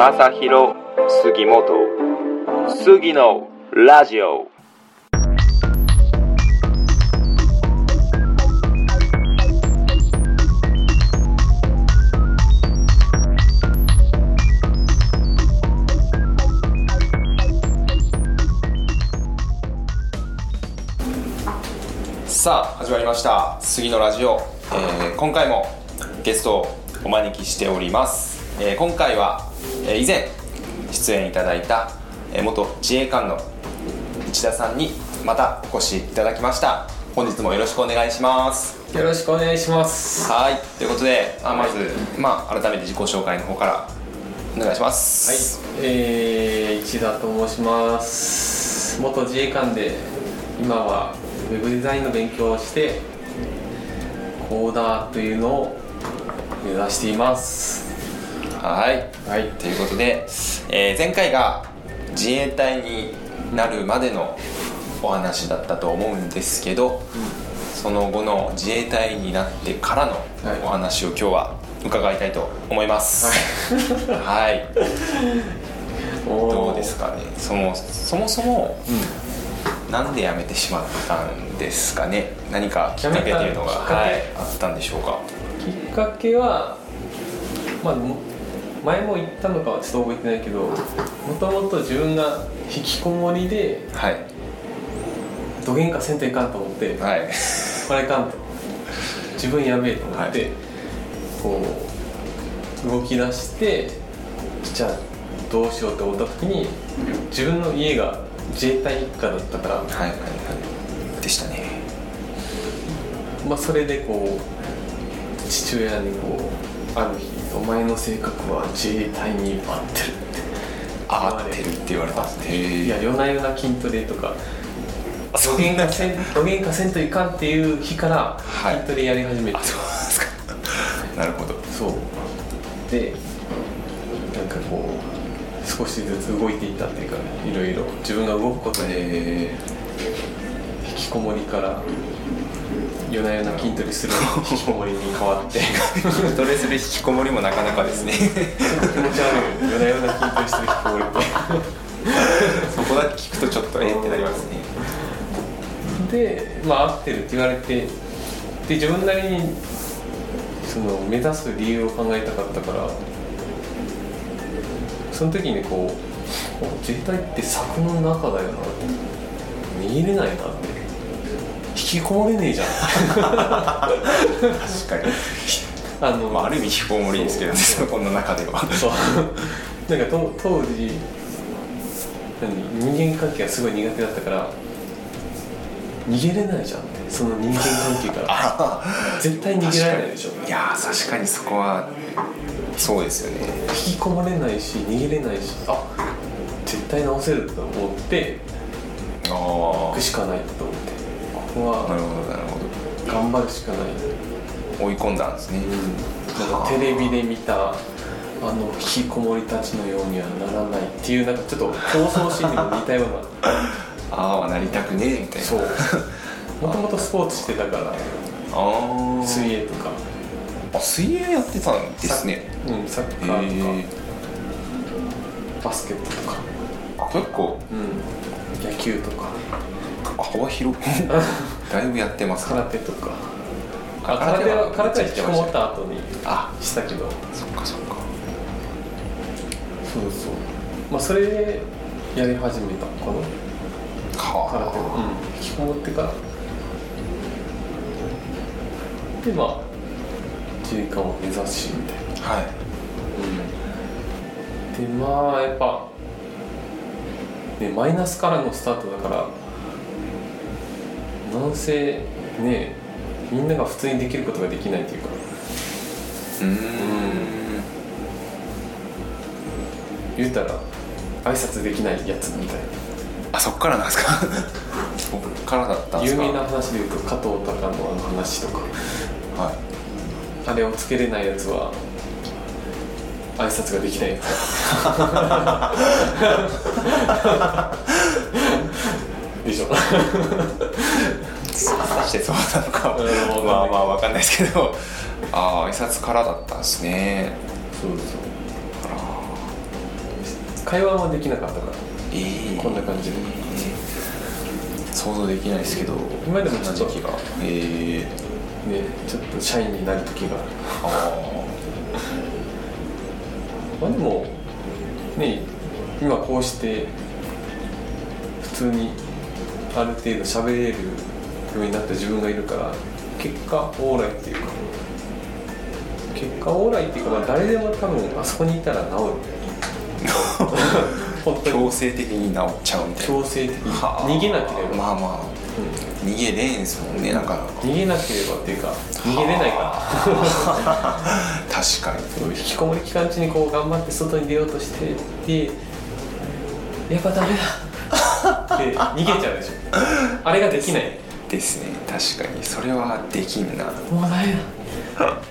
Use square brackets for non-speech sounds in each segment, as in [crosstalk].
正弘杉本杉のラジオ。さあ始まりました。杉のラジオ、えー今回もゲストをお招きしております、えー今回は、以前出演いただいた、えー元自衛官の内田さんにまたお越しいただきました。本日もよろしくお願いします。よろしくお願いします。はい。ということであまず、まあ、改めて自己紹介の方からお願いしまはい。す、えー、市田と申します。元自衛官で今はウェブデザインの勉強をしてコーダーというのを目指していますはい。はい。ということで、えー前回が自衛隊になるまでのお話だったと思うんですけど、その後の自衛隊になってからのはい。お話を今日は伺いたいと思います。はい、[laughs] どうですかね。そのそもそもなんで辞めてしまったんですかね。何かきっかけっていうのが、はい、あったんでしょうか。きっかけはまあも前も言ったのかはちょっと覚えてないけどもともと自分が引きこもりではい。どげんかせんといかんと思ってはい。これいかんと。自分やべえと思って、はい。こう動き出してじゃあどうしようって思った時に自分の家が自衛隊一家だったから、はいはいはい。でしたね。まあ、それでこう父親にこうある日「お前の性格は自衛隊に合ってる」って。あ合ってるって言われたんですねいや夜な夜な筋トレとか。どげんかせんどげんかせんといかんっていう日からはい。筋トレやり始めて、あそうですか。なるほど。そう。でなんかこう少しずつ動いていったっていうかいろいろ。自分が動くことでえ引きこもりから夜な夜な筋トレする。引きこもりに変わってー、筋トレする引きこもりもなかなかですね。気持ち悪い。夜な夜な筋トレする引きこもりって。[laughs] そこだけ聞くとちょっとえーってなりますね。でまあ合ってるって言われてで自分なりにその目指す理由を考えたかったからその時にこう自衛隊って柵の中だよな逃げれないなって引きこもれねえじゃん。確かに、あの、まあ、ある意味引きこもりですけどねそこの中では。そう。なんかと当時何人間関係がすごい苦手だったから逃げれないじゃんって。その人間関係から。[laughs] あ絶対逃げられないでしょ。いやー確かにそこはそうですよね。引きこもれないし逃げれないしあ絶対直せると思ってあ行くしかないと思ってここはあなるほどなるほ頑張るしかない、ど追い込んだんですね、なんかテレビで見たあの引きこもりたちのようにはならないっていうなんかちょっと競争心にも似たような。[laughs] ああなりたくねえみたいな。そう。[laughs] もともとスポーツしてたからああ水泳とか。あ水泳やってたんですね。うんサッへカーとか。えバスケットとか。結構。うん。野球とか幅広く。[laughs] だいぶやってます。空手とか。あ空手は空手は引きこもった後にあ。したけど。そっかそっか。そうそう。まあそれでやり始めたかな空手うん、引きこもってから。でまあ自衛官を目指しみたい。なあはいでまあやっぱ、ね、マイナスからのスタートだからなんせねみんなが普通にできることができないというか。うーん。言うたら挨拶できないやつみたいな。あそっからなんですか？そっからだったんですか？有名な話で言うと加藤隆のあの話とか。はい。あれをつけれないやつは挨拶ができない [laughs] でしょしてそうなのかうんまあまあわかんないですけど。[laughs] ああ挨拶からだったんですね。そうそう会話はできなかったから。えー、こんな感じで。想像できないですけど。今でもちょっと。時期が。えー、ねちょっとシャイになる時が。あるあまあでもね今こうして普通にある程度喋れるようになった自分がいるから結果オーライっていうか結果オーライっていうか、まあ、誰でも多分あそこにいたら治る。[laughs] 本あ当に。強制的に治っちゃうみたいな。強制的に。はあ。逃げなければ、まあまあ。逃げれんすもんねなかなか。逃げなければっていうか逃げれないから。[laughs] 確かに。引きこもり期間中にこう頑張って外に出ようとしてでやっぱダメだ。[laughs] で逃げちゃうでしょ。あれができないですね。確かに。それはできんな。もうダメだ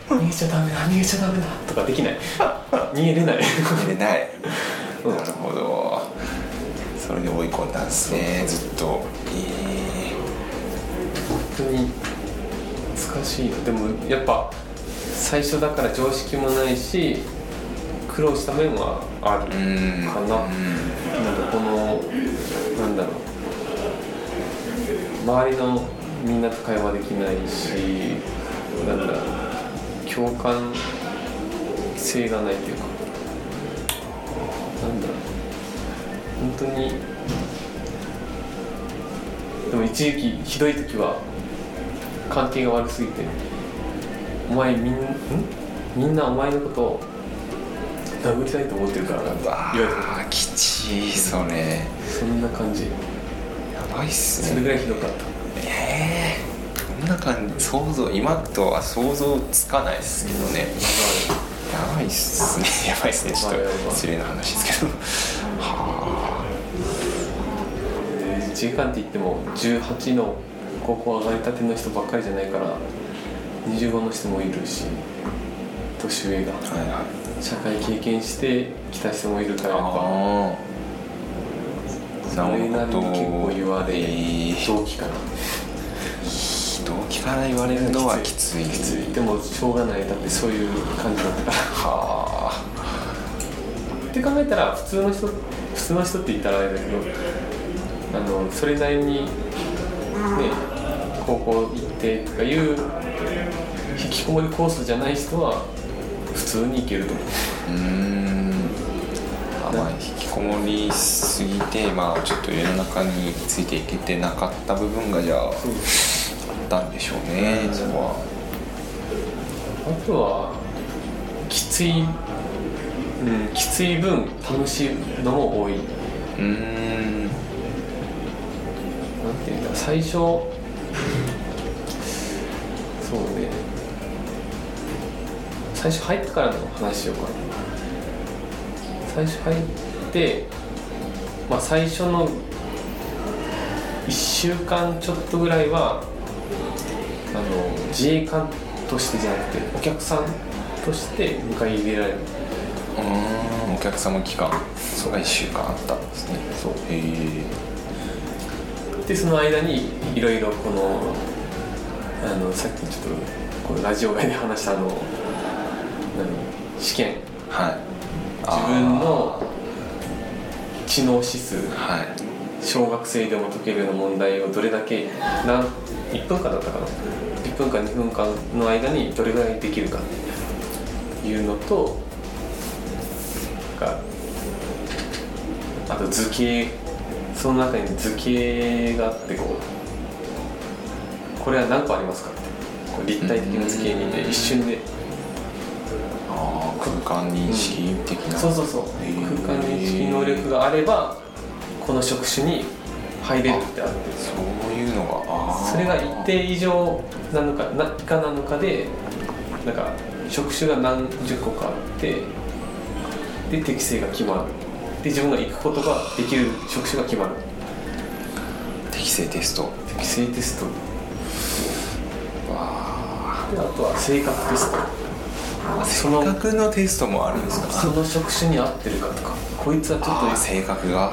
逃げちゃダメだ。逃げちゃダメだ。とかできない。逃げれない。逃げれない。うん。なるほど。それで追い込んだんですね。ずっと。え本当に難しいのでもやっぱ最初だから常識もないし苦労した面はあるかな。なんかこのなんだろう周りのみんなと会話できないしなんだ。ろう共感性がないというかなんだろう本当にでも一時期ひどい時は関係が悪すぎてお前みんんみんなお前のことを殴りたいと思ってるからなって言われてきちいそれそんな感じばいっすね。それぐらいひどかった。ええこんな感じ想像今とは想像つかないですけどね。やばい。っすね。やばいっすねちょっと失礼な話ですけど。はで時間って言っても18の高校上がりたての人ばっかりじゃないから25の人もいるし年上が。あはいはい。社会経験してきた人もいるからやっぱ。ああそれなりに結構言われえー同期から動機から言われるのはきついきついでもしょうがないだってそういう感じだったからはあって考えたら普通の人普通の人って言ったらあれだけどあのそれなりにね高校行ってとかいう引きこもりコースじゃない人は普通に行けると思う。うーん。あまあ引きこもりすぎてまあちょっと世の中についていけてなかった部分がじゃああったんでしょうねそこは。あとはきつい、うん、きつい分楽しいのも多い。なんうーん。ていうんだ最初そうね。最初入ってからの話しようかな。最初入ってまあ最初の1週間ちょっとぐらいはあの自衛官としてじゃなくてお客さんとして迎え入れられる。うーんお客様期間それが1週間あったんですね。そう。へえ。でその間にいろいろこのあのさっきちょっとこのラジオ外で話したあの何試験。はい。自分の知能指数はい。小学生でも解けるような問題をどれだけ何1分間だったかな？1分間2分間の間にどれぐらいできるか。っていうのとがあと図形。その中に図形があってこうこれは何個ありますかって。こう立体的な図形見て一瞬で空間認識的な、そうそうそう。へー空間認識能力があればこの職種に入れるってあってそういうのがそれが一定以上なのかな以下なのかでなんか職種が何十個かあってで適性が決まる。で自分が行くことができる職種が決まる。適正テスト。適性テスト。でわあとは性格テスト。あその性格のテストもあるんですか？その職種に合ってるかとかこいつはちょっ性格が？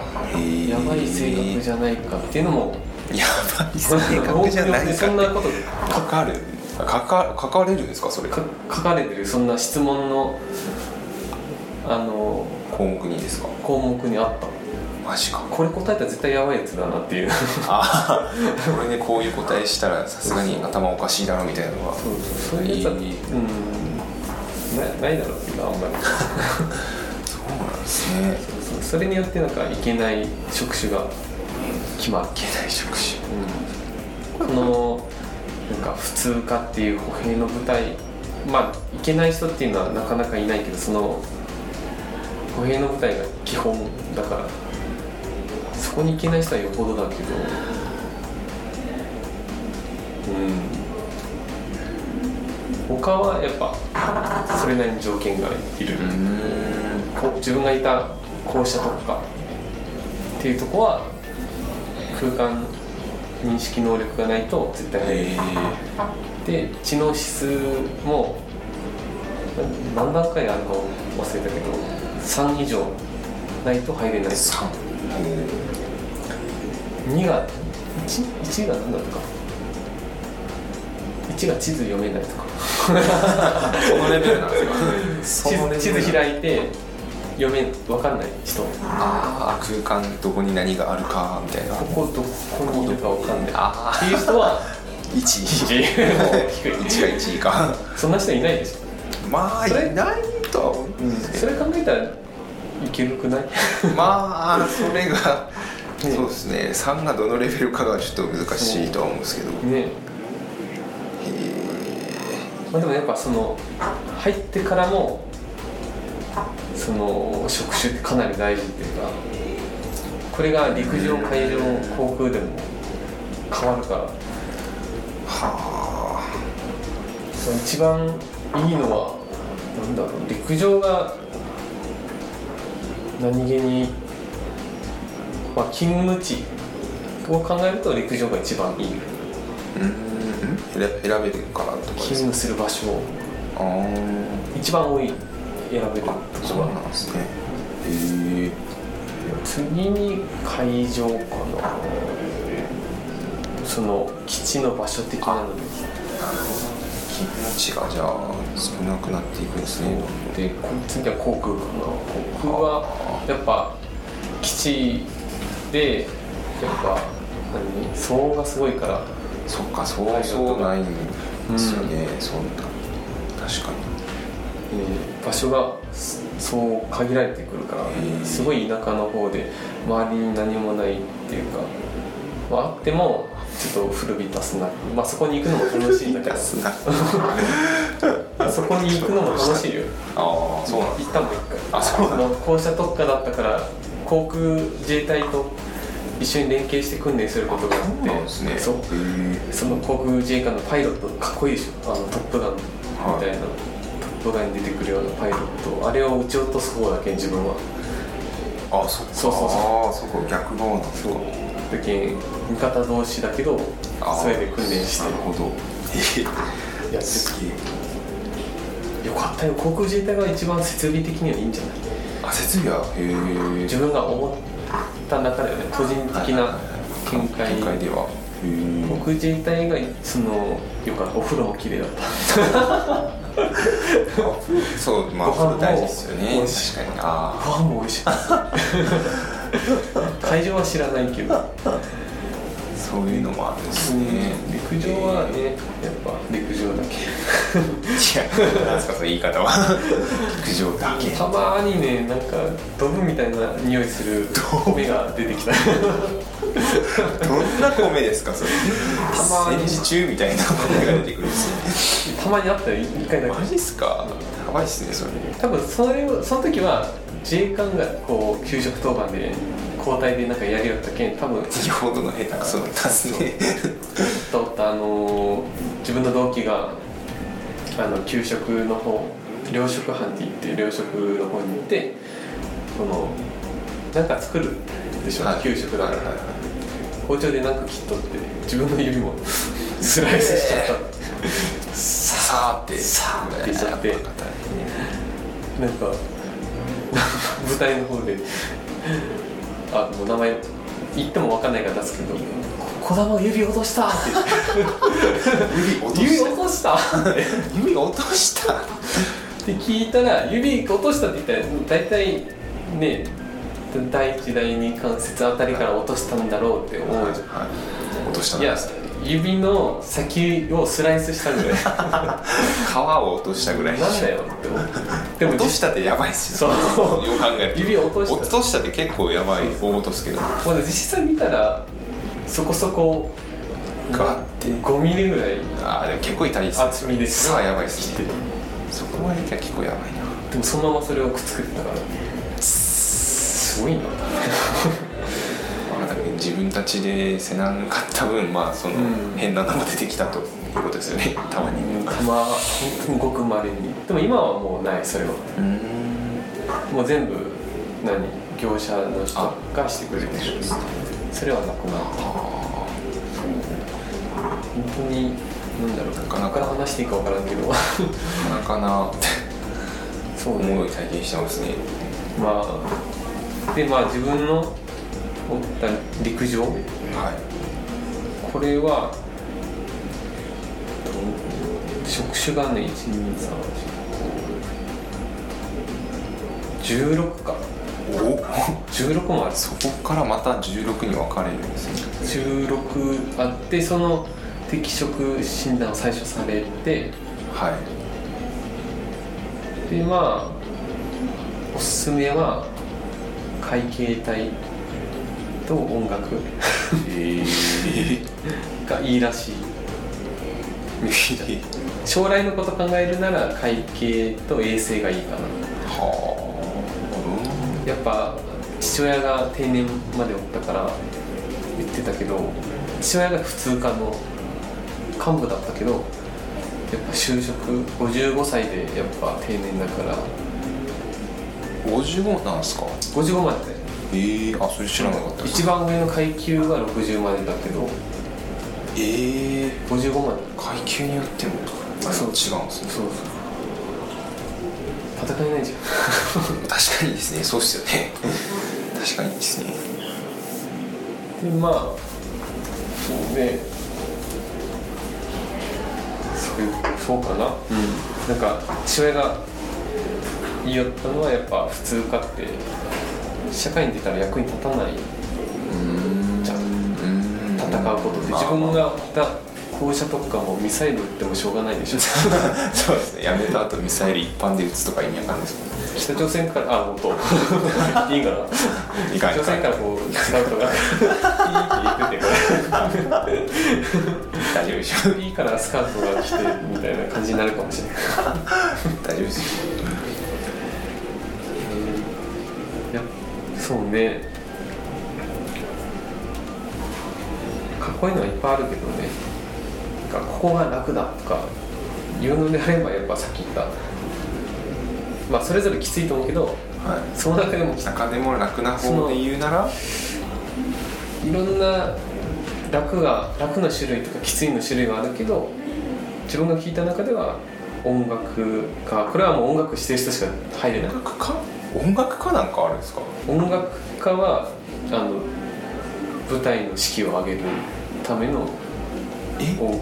やばい性格じゃないかっていうのもやばい性格じゃないか。そんなことかかる？かか書かれるんですか？それ。か書かれてるそんな質問のあのの項目にですか？項目にあった。マジか。これ答えたら絶対やばいやつだなっていう。ああこれでこういう答えしたらさすがに頭おかしいだろみたいなのが。そうそう。そういうやつは、いいうんなないだろうけどあんまり。[laughs] そうなんですね。そうそれによってなんかいけない職種が決まる。いけない職種。このなんか普通科っていう歩兵の部隊まあいけない人っていうのはなかなかいないけどその歩兵の部隊が基本だからそこに行けない人はよほどだけど。うん他はやっぱそれなりに条件がいる、こう自分がいた校舎とか。っていうとこは空間認識能力がないと絶対入れない。で知能指数もな何段階あるか忘れたけど3以上ないと入れない。3 2が 1, 1が何だったか。1が地図読めないとかそのレベルなんですか地図開いて読め分かんない人。ああ空間どこに何があるかみたいな。ここどこにいるか分かんない。あっていう人は1 1もう低い1が1位か。そんな人いないでしょ、まあいないとは思うそれ考えたらいけるくない？まあそれがね。そうですね。3がどのレベルかがちょっと難しいとは思うんですけど。ねまあ、でもやっぱその入ってからもその職種ってかなり大事っていうかこれが陸上海上航空でも変わるから。はその一番いいのはなんだろう陸上が何気に、まあ、勤務地を考えると陸上が一番いい。あうん選べるかなとか勤務する場所一番多い選べる。そうなんですね。へえ次に会場かな。その基地の場所的なので。勤務地がじゃあ少なくなっていくんですね。でこ次は航空かな。航空はやっぱ基地でやっぱ何？騒音がすごいからそっかそうそうないんですよね、そんな。確かに。えー場所がそそう限られてくるからへーすごい田舎の方で周りに何もないっていうか、まあ、あってもちょっと古びたスナック、まあ、そこに行くのも楽しいんだけど。[laughs] そこに行くのも楽しいよ。ああそうなん行ったもん一回。あそうなんだ。の校舎特化だったから航空自衛隊と一緒に連携して訓練することがあってそね。そその航空自衛官のパイロットかっこいいでしょ。あのトップガンみたいな、トップガンに出てくるようなパイロットあれを撃ち落とす方だけ自分は。あそっか。そうそうそう。ああそこ逆側なんですかだけ味方同士だけどそれで訓練して。なるほど。えやってよかったよ。航空自衛隊が一番設備的にはいいんじゃない？あ設備は？へえ自分が思った中ではね個人的な見解。見解では。へ航空自衛隊がそのよかったお風呂も綺麗だった。えそうまあご飯もそれ大事ですよね。確かに。あご飯も美味しい会場は知らないけど、あそういうのもあるん。ですね陸上はねやっぱ。陸上だけ。いやなんですかその言い方は。陸上だけ。たまにねなんかドブみたいな匂いする米が出てきた。どんな米ですかそれ？たまに。戦時中みたいな米が出てくるんですね。たまにあったよ一回だけ。マジっすか？やばいっすねそれ。多分それをその時は自衛官がこう給食当番で交代でなんかやりよったけん多分よほどの下手くそだったっすねとったあのー自分の同期があの給食の方糧食班って言って糧食の方に行ってこのなんか作るでしょ、はい。給食だから、はい包丁でなんか切っとって自分の指も [laughs] スライスしちゃった、さーって。さーってしちゃって。やぱなんか [laughs] 舞台の方であもう名前言っても分かんないから出すけど「児玉指落とした!」って。言って指落と指した。落としたって指落とした。って聞いたら指落としたって言ったら大体ね第一第二関節あたりから落としたんだろうって思うじゃん。はい落としたんいやです指の先をスライスしたぐらい。[laughs] 皮を落としたぐらい。なんだよって思うでも落としたってやばいっすよ。そう。よく考えると指落とした。落としたって結構やばい大落とすけど。実際見たらそこそこガッて。5ミリぐらいああでも結構痛いっす厚みですそれはやばいっすね。そこまでいったら結構やばいな。でもそのままそれをくっつけてたから。すごいな [laughs] 自分たちでせなかった分まあそのうん。変なのが出てきたと。いうことですよね。たまに。たま本当にごくまれに。でも今はもうないそれは。うん。もう全部何？業者の人がしてくれてる。それはなくなった本当になんだろう。なかなか話していいか分からんけど。なかなかな。ってそうね。思う体験してますね。まあでまあ自分の陸上？はい。これはと職種がね12316か。お16もある。そこからまた16に分かれるんですね。16あってその適職診断を最初されて。はい。でまあおすすめは会計体と音楽。がいいらしい。将来のこと考えるなら会計と衛生がいいかな。はやっぱ父親が定年までおったから言ってたけど父親が普通科の幹部だったけどやっぱ就職55歳でやっぱ定年だから。あ55なんですか？55まででええあそれ知らなかった。一番上の階級は60までだけど。ええ55まで階級によっても。あそう違うんですね。そうそう。戦えないじゃん。[laughs] 確かにですね。そうっすよね。確かにですね。でまあそうねそうかな。うん。なんか父親が言いよったのはやっぱ普通科って社会に出たら役に立たないじゃん。うん。戦うことでまあ自分がいた校舎とかもミサイル撃ってもしょうがないでしょ。[laughs] そうですね。やめた後ミサイル一般で撃つとか意味わかんないです。もんね北朝鮮からあ本当いいかないかんいかん北朝鮮からこうスカウトがピーって言っててこ大丈夫でしょれいいからスカウトが来てみたいな感じになるかもしれない。[laughs] 大丈夫ですそうね。かっこいいのはいっぱいあるけどね。なんかここが楽だとか言うのであればやっぱさっき言った。まあそれぞれきついと思うけどはい。その中でもき中でも楽な方で言うなら？いろんな楽が楽な種類とかきついの種類があるけど自分が聞いた中では音楽家これはもう音楽してる人しか入れない。音楽家音楽家なんかあるんですか？音楽家はあの舞台の士気を上げるためのえ？お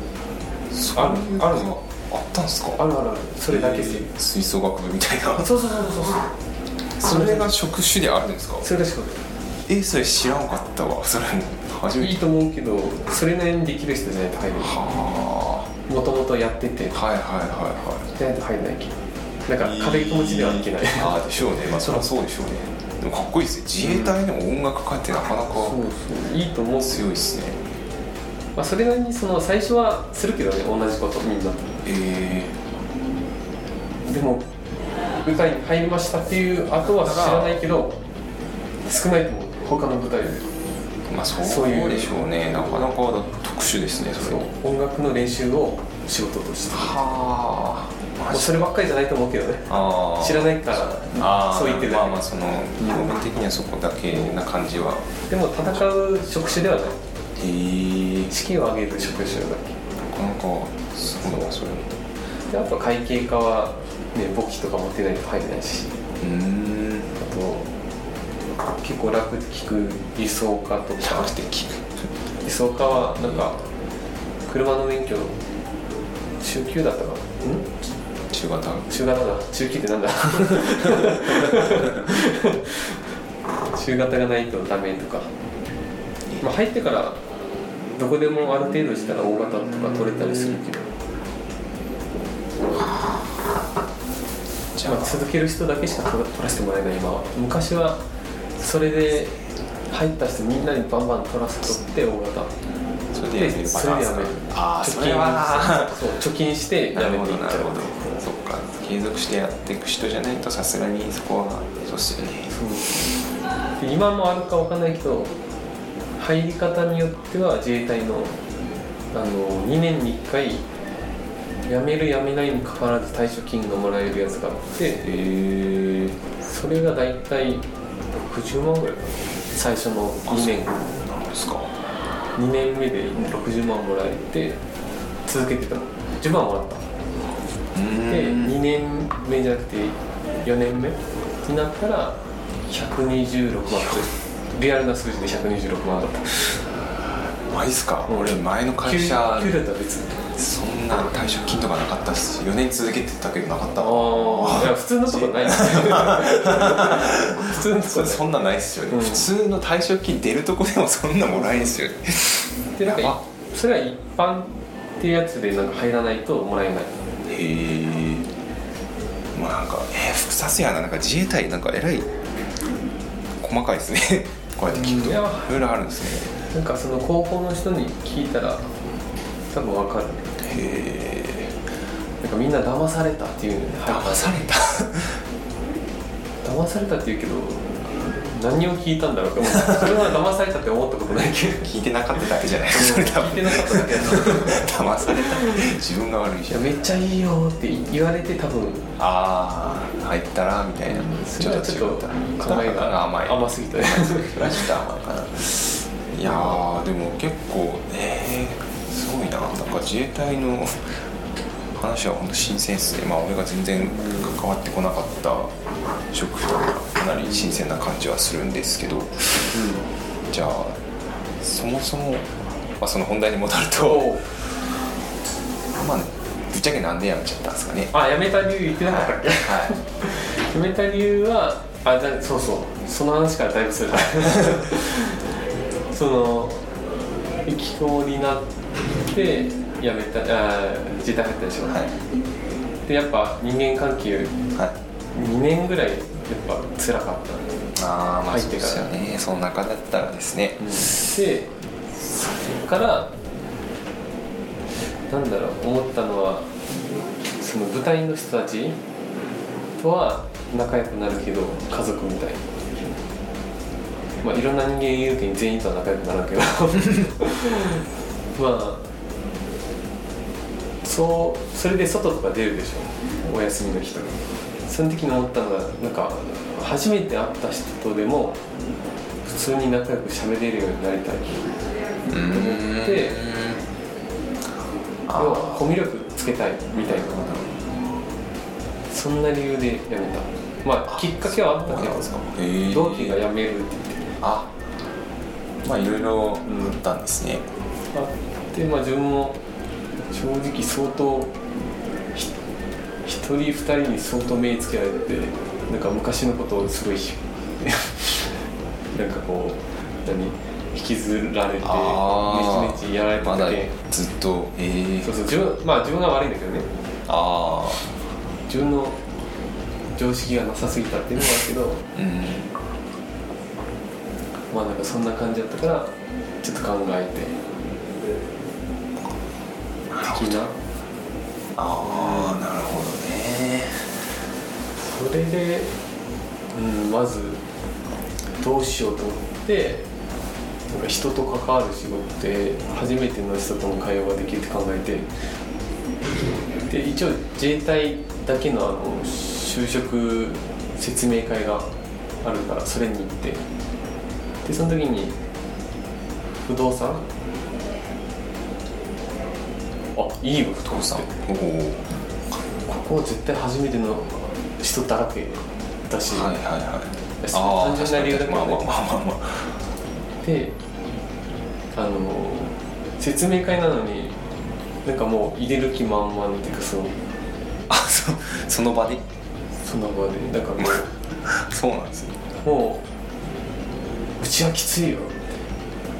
そういうあるの。あったんですか？あるある。あるそれだけでえー吹奏楽部みたいな。そうそうそうそうそれが職種であるんですか？それらしかっえそれ知らんかったわ。それ初めて。たいいと思うけどそれなりにできる人じゃないと入れない。はもともとやってて。あはいはいはじゃないと入れないけどなんか軽い気持ちではいけない、ああでしょうね。まあそりゃそうでしょうね。でもかっこいいですね。自衛隊でも音楽家ってなかなかそうそういいと思う。強いですね。まあ、それなりにその最初はするけどね同じことみんなえでも舞台に入りましたっていう後は知らないけど少ないと思う。他の舞台でえまあそうそうでしょうね。なかなか特殊ですねそれ。音楽の練習を仕事として。はあもうそればっかりじゃないと思うけどね。知らないからそう言ってるまあまあその表面的にはそこだけな感じは。でも戦う職種ではない。へえ士気を上げる職種だけなかなかそうだなそれ。であと会計課はね簿記とか持ってないと入れないし。うーん。あと結構楽で聞く理想家とか。楽で聞く。理想家はなんか車の免許の中級だったかな中中型。中型だ。中級ってなんだ？[laughs] 中型がないとダメとか、まあ、入ってからどこでもある程度したら大型とか取れたりするけど、じゃあ、まあ、続ける人だけしか取ら取らせてもらえない今は。昔はそれで入った人みんなにバンバン取らせとって大型。それでやめる。ああ貯それは。貯金してやめていっちゃう継続してやっていく人じゃないとさすがにそこはそうっすよね。今もあるかわかんないけど入り方によっては自衛隊のあの2年に1回辞める辞めないにかかわらず退職金がもらえるやつがあってそれが大体60万ぐらいかな。最初の2年。なんですか。2年目で60万もらえて続けてた。の10万もらった。うんで2年目じゃなくて4年目になったら126万。リアルな数字で126万だった。マジっすか、うん俺前の会社給給料とは別そんな退職金とかなかったっす4年続けてたけどなかったああいや普通のとこない。ですね普通のとこそそんなんないっすよね、うん。普通の退職金出るとこでもそんなもらえんすよね。でなんかそれは一般っていうやつでなんか入らないともらえないへえまあなんかえー、複雑やな。なんか自衛隊なんかえらい細かいですね。[laughs] こうやって聞くと。いろいろあるんですね。なんかその高校の人に聞いたら多分わかる。へえなんかみんな騙されたっていうのに入った。騙された？騙されたって言うけど何を聞いたんだろうと思って [laughs] それは騙されたって思ったことないけ。ど聞いてなかっただけじゃない。それ多分。聞いてなかっただけだ騙された。自分が悪いいしやめっちゃいいよって言われて多分。ああ入ったらみたいな。それはちょっと考えが甘い。甘すぎた。ねそれはちょっと甘いかな。いやーでも結構えー、すごいな。なんか自衛隊の話は本当新鮮ですね。まあ俺が全然関わってこなかった職種とかかなり新鮮な感じはするんですけど。じゃあそもそも、まあ、その本題に戻るとまあぶっちゃけなんで辞めちゃったんですかね。あ辞めた理由言ってなかったっけ、はい。辞めた理由はあだそうそう。その話からだいぶする。[laughs] その引きこもりになって辞めたあ自衛隊入ったでしょ、はい。でやっぱ人間関係はい。2年ぐらいやっぱ辛かった。ああまあ入ってから。そうですよね。その中だったらですね。でそれからなんだろう思ったのはその部隊の人たちとは仲良くなるけど家族みたい。まあいろんな人間いるけど全員とは仲良くならんけど。[laughs] まあそうそれで外とか出るでしょ。お休みの日とか。その時に思ったのがなんか初めて会った人とでも普通に仲良く喋れるようになりたいと思って要はコミュ力つけたいみたいなそんな理由で辞めた。まあきっかけはあったけど同期が辞めるって言って。あ。まあいろいろあったんですね、あってまあ自分も正直相当ひ一人二人に相当目つけられてなんか昔のことをすごいひ [laughs] なんかこう何引きずられてあー。めちめちやられてて。ずっとええそうそう自分まあ自分が悪いんだけどね。あ自分の常識がなさすぎたっていうのもあるけどあうん。まあなんかそんな感じだったからちょっと考えて。的な。ああなるほどね。それで、うん、まずどうしようと思ってなんか人と関わる仕事って初めての人との会話ができるって考えてで一応自衛隊だけのあの就職説明会があるからそれに行ってでその時に不動産あいいわ不動産おおここ絶対初めての人だらけだし、はいはいはい。あ単純な理由だけどねまあまあまあまあまあ。であの説明会なのになんかもう入れる気満々っていうかそのあそそその場で？その場で。だからも [laughs] そうなんですねうもううちはきついよって。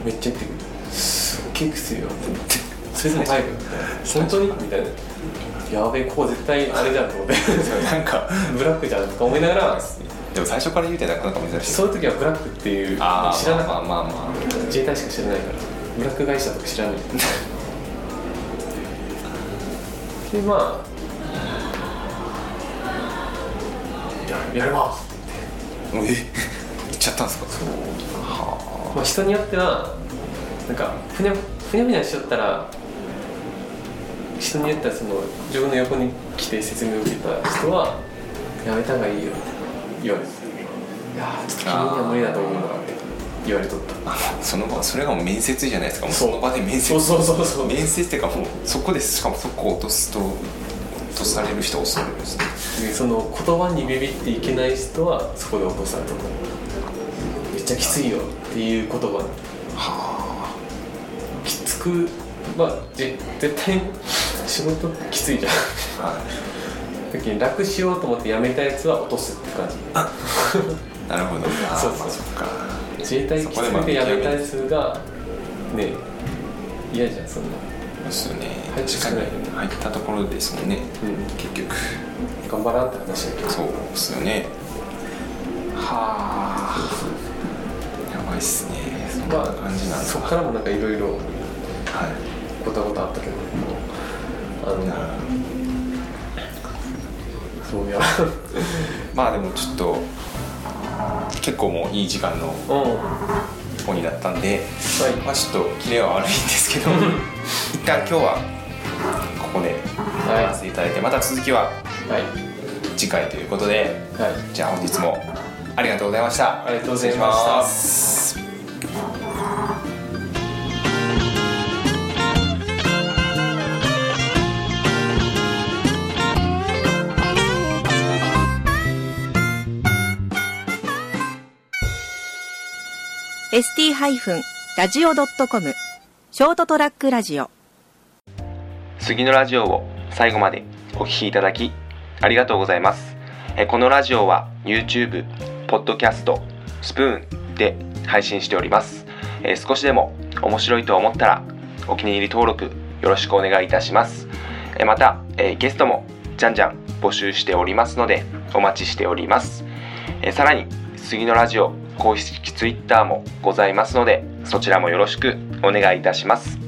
めっちゃ言ってくる。すっげえきついよって言ってそれでも入るみたいな。本当に？みたいな。やべえここ絶対あれじゃんと思って。[laughs] なんかブラックじゃんとか思いながら。でも最初から言うてなかなか珍しい。そういう時はブラックっていう知らなかっまあまあまあた自衛隊しか知らないから。ブラック会社とか知らない。でまあややりますえ言っちゃったんですか？まあ、人によってはなんかふにゃふにゃふにゃしちゃったら人によってはその自分の横に来て説明を受けた人はやめた方がいいよって言われていやーちょっと君には無理だと思うなって言われとった。あその場それがもう面接じゃないですかもうその場で面接そうそうそうそう。面接っていうかもうそこでしかもそこを落とすと落とされる人を恐れるんですね。でその言葉にビビっていけない人はそこで落とされたと。めっちゃきついよっていう言葉。きつくまあぜ絶対仕事きついじゃん。はい。だけど楽しようと思って辞めたやつは落とすって感じ。なるほど。[laughs] そうそう。まあそっか。自衛隊きつくて辞めたやつがね嫌じゃんそんな。そうですよね。入って確かに入ったところですもんね、うん。結局。頑張らんって話だけど。そうですよね。はあ。やばいっすね。そんなまあ感じなんだ。そっからもなんかいろいろはい。ごたごたあったけどあのそうや [laughs] まあでもちょっと結構もういい時間のとこになったんで、い。まあちょっとキレは悪いんですけど [laughs] 一旦今日はここで終わらせていただいてまた続きははい。次回ということではい。じゃあ本日もありがとうございました。ありがとうございました ST-radio.com ショートトラックラジオ。杉のラジオを最後までお聞きいただきありがとうございます。このラジオは YouTube、Podcast、スプーンで配信しております。少しでも面白いと思ったらお気に入り登録よろしくお願いいたします。またゲストもじゃんじゃん募集しておりますのでお待ちしております。さらに杉のラジオ公式 Twitter もございますのでそちらもよろしくお願いいたします。